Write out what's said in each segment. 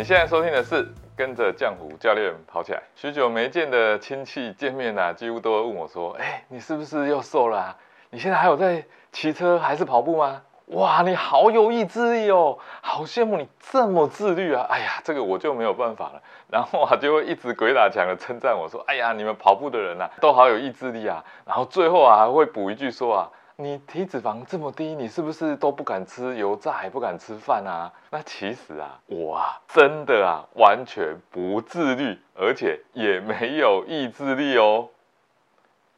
你现在收听的是跟着浆糊教练跑起来。许久没见的亲戚见面啊，几乎都会问我说：“哎，你是不是又瘦了啊？你现在还有在骑车还是跑步吗？哇，你好有意志力哦，好羡慕你这么自律啊！哎呀，这个我就没有办法了。然后啊，就会一直鬼打墙的称赞我说：哎呀，你们跑步的人呐，都好有意志力啊。然后最后啊，还会补一句说啊。”你体脂肪这么低，你是不是都不敢吃油炸，还不敢吃饭啊？那其实啊，我啊，真的啊，完全不自律，而且也没有意志力哦。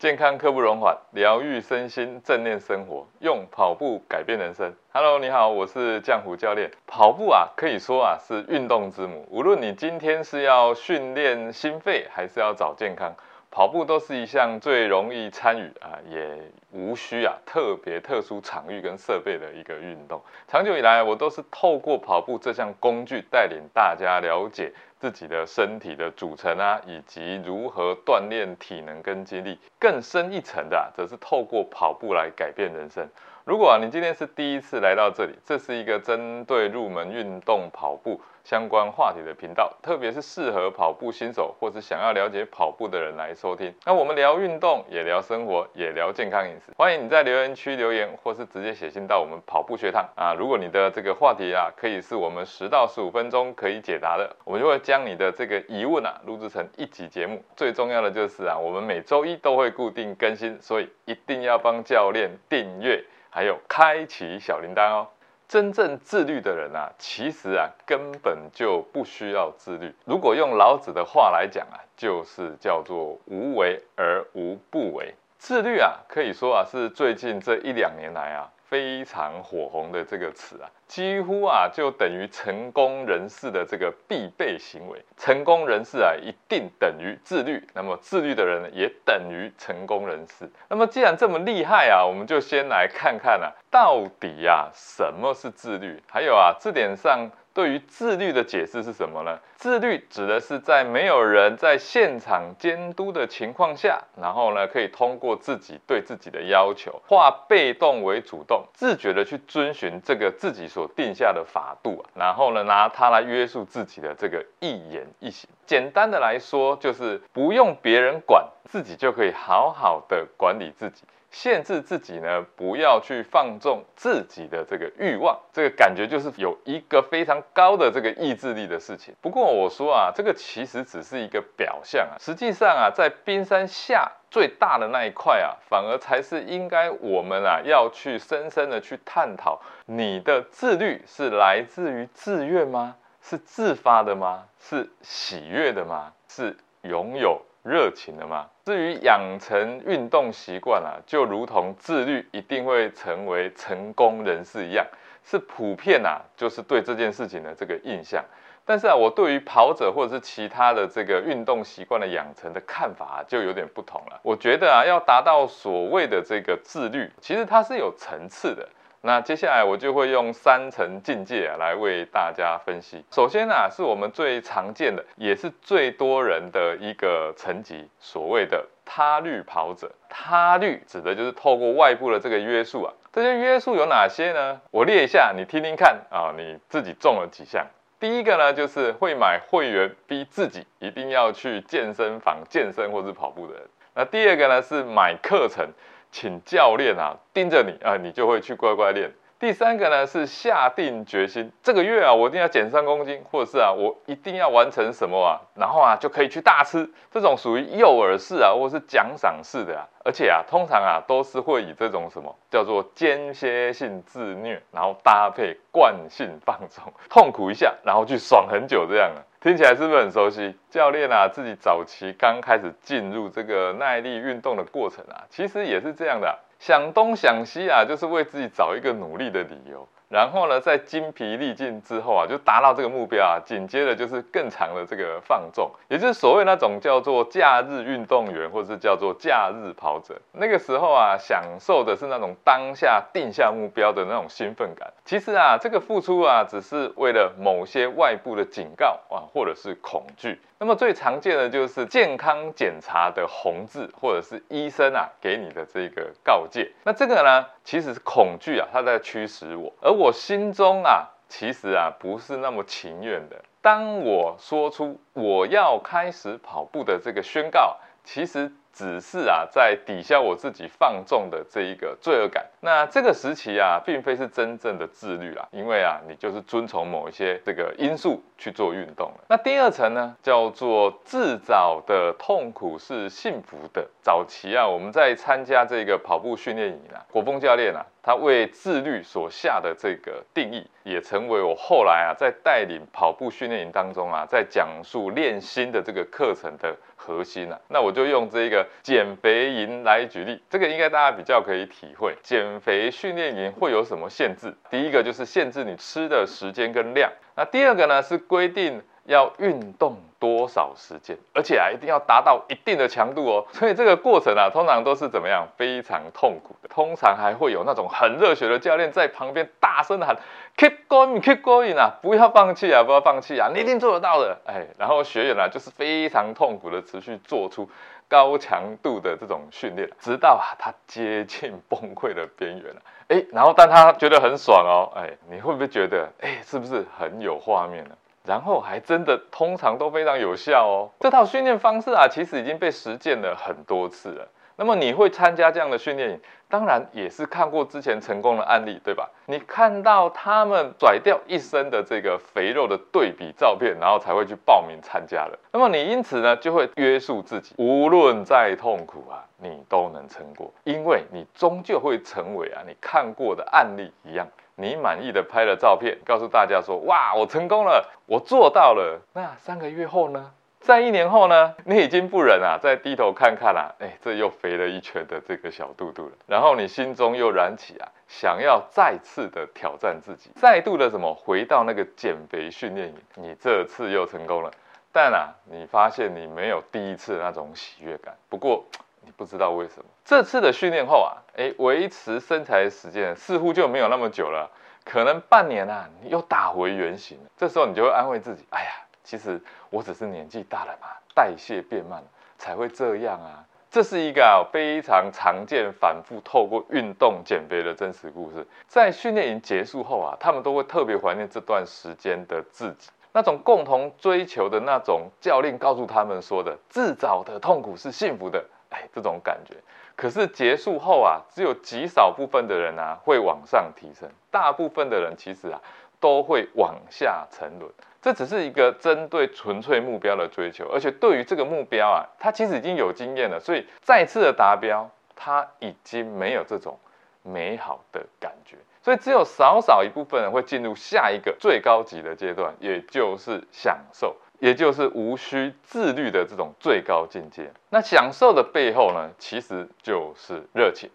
健康刻不容缓，疗愈身心，正念生活，用跑步改变人生。Hello，你好，我是浆糊教练。跑步啊，可以说啊是运动之母。无论你今天是要训练心肺，还是要找健康。跑步都是一项最容易参与啊，也无需啊特别特殊场域跟设备的一个运动。长久以来，我都是透过跑步这项工具，带领大家了解自己的身体的组成啊，以及如何锻炼体能跟肌力。更深一层的，则是透过跑步来改变人生。如果你今天是第一次来到这里，这是一个针对入门运动跑步相关话题的频道，特别是适合跑步新手或是想要了解跑步的人来收听。那我们聊运动，也聊生活，也聊健康饮食。欢迎你在留言区留言，或是直接写信到我们跑步学堂啊。如果你的这个话题啊，可以是我们十到十五分钟可以解答的，我们就会将你的这个疑问啊录制成一集节目。最重要的就是啊，我们每周一都会固定更新，所以一定要帮教练订阅。还有开启小铃铛哦！真正自律的人啊，其实啊根本就不需要自律。如果用老子的话来讲啊，就是叫做无为而无不为。自律啊，可以说啊是最近这一两年来啊。非常火红的这个词啊，几乎啊就等于成功人士的这个必备行为。成功人士啊，一定等于自律。那么自律的人也等于成功人士。那么既然这么厉害啊，我们就先来看看啊，到底呀什么是自律？还有啊，字典上。对于自律的解释是什么呢？自律指的是在没有人在现场监督的情况下，然后呢，可以通过自己对自己的要求，化被动为主动，自觉的去遵循这个自己所定下的法度啊，然后呢，拿它来约束自己的这个一言一行。简单的来说，就是不用别人管，自己就可以好好的管理自己。限制自己呢，不要去放纵自己的这个欲望，这个感觉就是有一个非常高的这个意志力的事情。不过我说啊，这个其实只是一个表象啊，实际上啊，在冰山下最大的那一块啊，反而才是应该我们啊要去深深的去探讨：你的自律是来自于自愿吗？是自发的吗？是喜悦的吗？是拥有？热情的嘛？至于养成运动习惯啊，就如同自律一定会成为成功人士一样，是普遍啊，就是对这件事情的这个印象。但是啊，我对于跑者或者是其他的这个运动习惯的养成的看法就有点不同了。我觉得啊，要达到所谓的这个自律，其实它是有层次的。那接下来我就会用三层境界来为大家分析。首先呢，是我们最常见的，也是最多人的一个层级，所谓的他律跑者。他律指的就是透过外部的这个约束啊。这些约束有哪些呢？我列一下，你听听看啊，你自己中了几项？第一个呢，就是会买会员，逼自己一定要去健身房健身或是跑步的人。那第二个呢，是买课程。请教练啊盯着你啊，你就会去乖乖练。第三个呢是下定决心，这个月啊我一定要减三公斤，或者是啊我一定要完成什么啊，然后啊就可以去大吃。这种属于诱饵式啊，或是奖赏式的啊，而且啊通常啊都是会以这种什么叫做间歇性自虐，然后搭配惯性放松，痛苦一下，然后去爽很久这样啊。听起来是不是很熟悉？教练啊，自己早期刚开始进入这个耐力运动的过程啊，其实也是这样的，想东想西啊，就是为自己找一个努力的理由。然后呢，在精疲力尽之后啊，就达到这个目标啊，紧接着就是更长的这个放纵，也就是所谓那种叫做假日运动员，或者是叫做假日跑者。那个时候啊，享受的是那种当下定下目标的那种兴奋感。其实啊，这个付出啊，只是为了某些外部的警告啊，或者是恐惧。那么最常见的就是健康检查的红字，或者是医生啊给你的这个告诫。那这个呢，其实是恐惧啊，它在驱使我，而我心中啊。其实啊不是那么情愿的。当我说出我要开始跑步的这个宣告，其实。只是啊，在抵消我自己放纵的这一个罪恶感。那这个时期啊，并非是真正的自律啦，因为啊，你就是遵从某一些这个因素去做运动了。那第二层呢，叫做自找的痛苦是幸福的。早期啊，我们在参加这个跑步训练营啊，国峰教练啊。他为自律所下的这个定义，也成为我后来啊在带领跑步训练营当中啊，在讲述练心的这个课程的核心啊。那我就用这个减肥营来举例，这个应该大家比较可以体会。减肥训练营会有什么限制？第一个就是限制你吃的时间跟量，那第二个呢是规定。要运动多少时间，而且啊，一定要达到一定的强度哦。所以这个过程啊，通常都是怎么样？非常痛苦的。通常还会有那种很热血的教练在旁边大声的喊：“Keep going, keep going 啊，不要放弃啊，不要放弃啊，你一定做得到的。”哎，然后学员呢，就是非常痛苦的持续做出高强度的这种训练，直到啊，他接近崩溃的边缘了。哎，然后但他觉得很爽哦。哎，你会不会觉得，哎，是不是很有画面呢？然后还真的通常都非常有效哦。这套训练方式啊，其实已经被实践了很多次了。那么你会参加这样的训练营，当然也是看过之前成功的案例，对吧？你看到他们甩掉一身的这个肥肉的对比照片，然后才会去报名参加了。那么你因此呢，就会约束自己，无论再痛苦啊，你都能撑过，因为你终究会成为啊你看过的案例一样。你满意的拍了照片，告诉大家说：“哇，我成功了，我做到了。”那三个月后呢？在一年后呢？你已经不忍啊，再低头看看啦，哎，这又肥了一圈的这个小肚肚了。然后你心中又燃起啊，想要再次的挑战自己，再度的什么回到那个减肥训练营。你这次又成功了，但啊，你发现你没有第一次那种喜悦感。不过。你不知道为什么这次的训练后啊，哎，维持身材的时间似乎就没有那么久了，可能半年啊，你又打回原形。这时候你就会安慰自己，哎呀，其实我只是年纪大了嘛，代谢变慢了才会这样啊。这是一个非常常见、反复透过运动减肥的真实故事。在训练营结束后啊，他们都会特别怀念这段时间的自己，那种共同追求的那种教练告诉他们说的，自找的痛苦是幸福的。这种感觉，可是结束后啊，只有极少部分的人啊会往上提升，大部分的人其实啊都会往下沉沦。这只是一个针对纯粹目标的追求，而且对于这个目标啊，他其实已经有经验了，所以再次的达标，他已经没有这种美好的感觉。所以只有少少一部分人会进入下一个最高级的阶段，也就是享受。也就是无需自律的这种最高境界。那享受的背后呢，其实就是热情。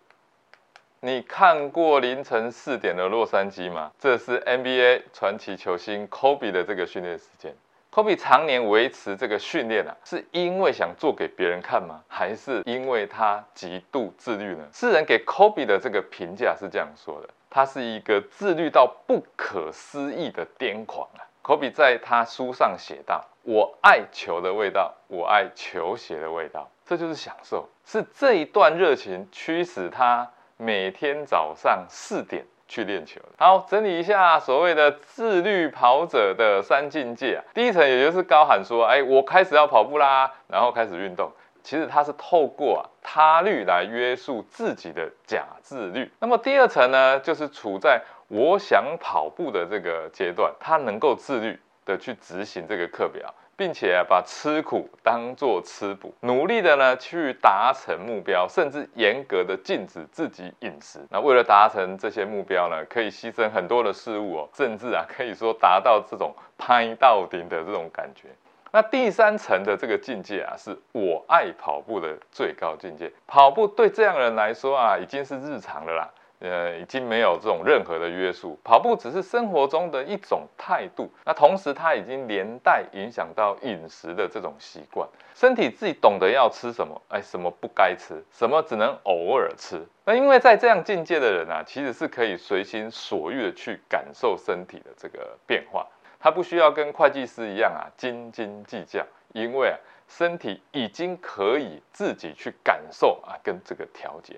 你看过凌晨四点的洛杉矶吗？这是 NBA 传奇球星 Kobe 的这个训练时间。Kobe 常年维持这个训练啊，是因为想做给别人看吗？还是因为他极度自律呢？世人给 Kobe 的这个评价是这样说的：他是一个自律到不可思议的癫狂啊。科比在他书上写道：“我爱球的味道，我爱球鞋的味道，这就是享受。是这一段热情驱使他每天早上四点去练球。”好，整理一下所谓的自律跑者的三境界啊。第一层也就是高喊说：“哎，我开始要跑步啦！”然后开始运动。其实他是透过他律来约束自己的假自律。那么第二层呢，就是处在。我想跑步的这个阶段，他能够自律的去执行这个课表，并且把吃苦当做吃补，努力的呢去达成目标，甚至严格的禁止自己饮食。那为了达成这些目标呢，可以牺牲很多的事物哦，甚至啊可以说达到这种拍到顶的这种感觉。那第三层的这个境界啊，是我爱跑步的最高境界。跑步对这样人来说啊，已经是日常了啦。呃，已经没有这种任何的约束，跑步只是生活中的一种态度。那同时，它已经连带影响到饮食的这种习惯，身体自己懂得要吃什么，哎，什么不该吃，什么只能偶尔吃。那因为在这样境界的人啊，其实是可以随心所欲的去感受身体的这个变化，他不需要跟会计师一样啊斤斤计较，因为啊，身体已经可以自己去感受啊，跟这个调节。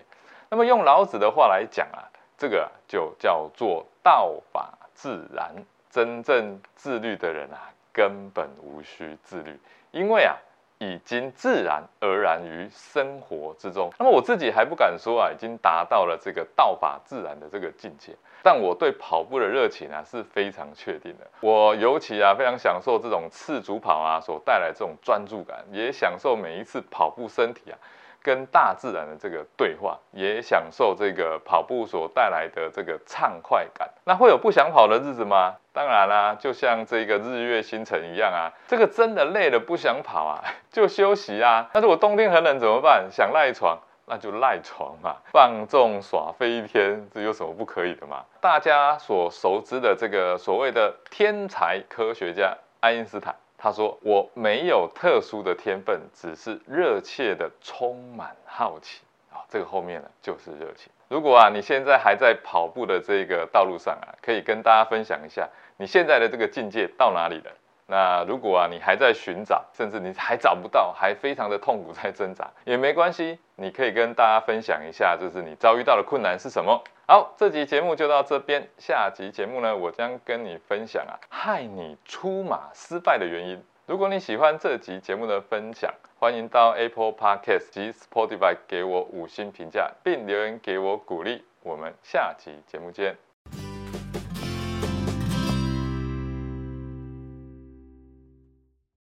那么用老子的话来讲啊，这个就叫做道法自然。真正自律的人啊，根本无需自律，因为啊。已经自然而然于生活之中。那么我自己还不敢说啊，已经达到了这个道法自然的这个境界。但我对跑步的热情啊是非常确定的。我尤其啊非常享受这种赤足跑啊所带来这种专注感，也享受每一次跑步身体啊。跟大自然的这个对话，也享受这个跑步所带来的这个畅快感。那会有不想跑的日子吗？当然啦，就像这个日月星辰一样啊，这个真的累了不想跑啊，就休息啊。那如果冬天很冷怎么办？想赖床，那就赖床嘛，放纵耍飞一天，这有什么不可以的嘛？大家所熟知的这个所谓的天才科学家爱因斯坦。他说：“我没有特殊的天分，只是热切的充满好奇啊。这个后面呢，就是热情。如果啊，你现在还在跑步的这个道路上啊，可以跟大家分享一下你现在的这个境界到哪里了。那如果啊，你还在寻找，甚至你还找不到，还非常的痛苦在挣扎，也没关系，你可以跟大家分享一下，就是你遭遇到的困难是什么。”好，这集节目就到这边。下集节目呢，我将跟你分享啊，害你出马失败的原因。如果你喜欢这集节目的分享，欢迎到 Apple Podcast 及 Spotify 给我五星评价，并留言给我鼓励。我们下集节目见。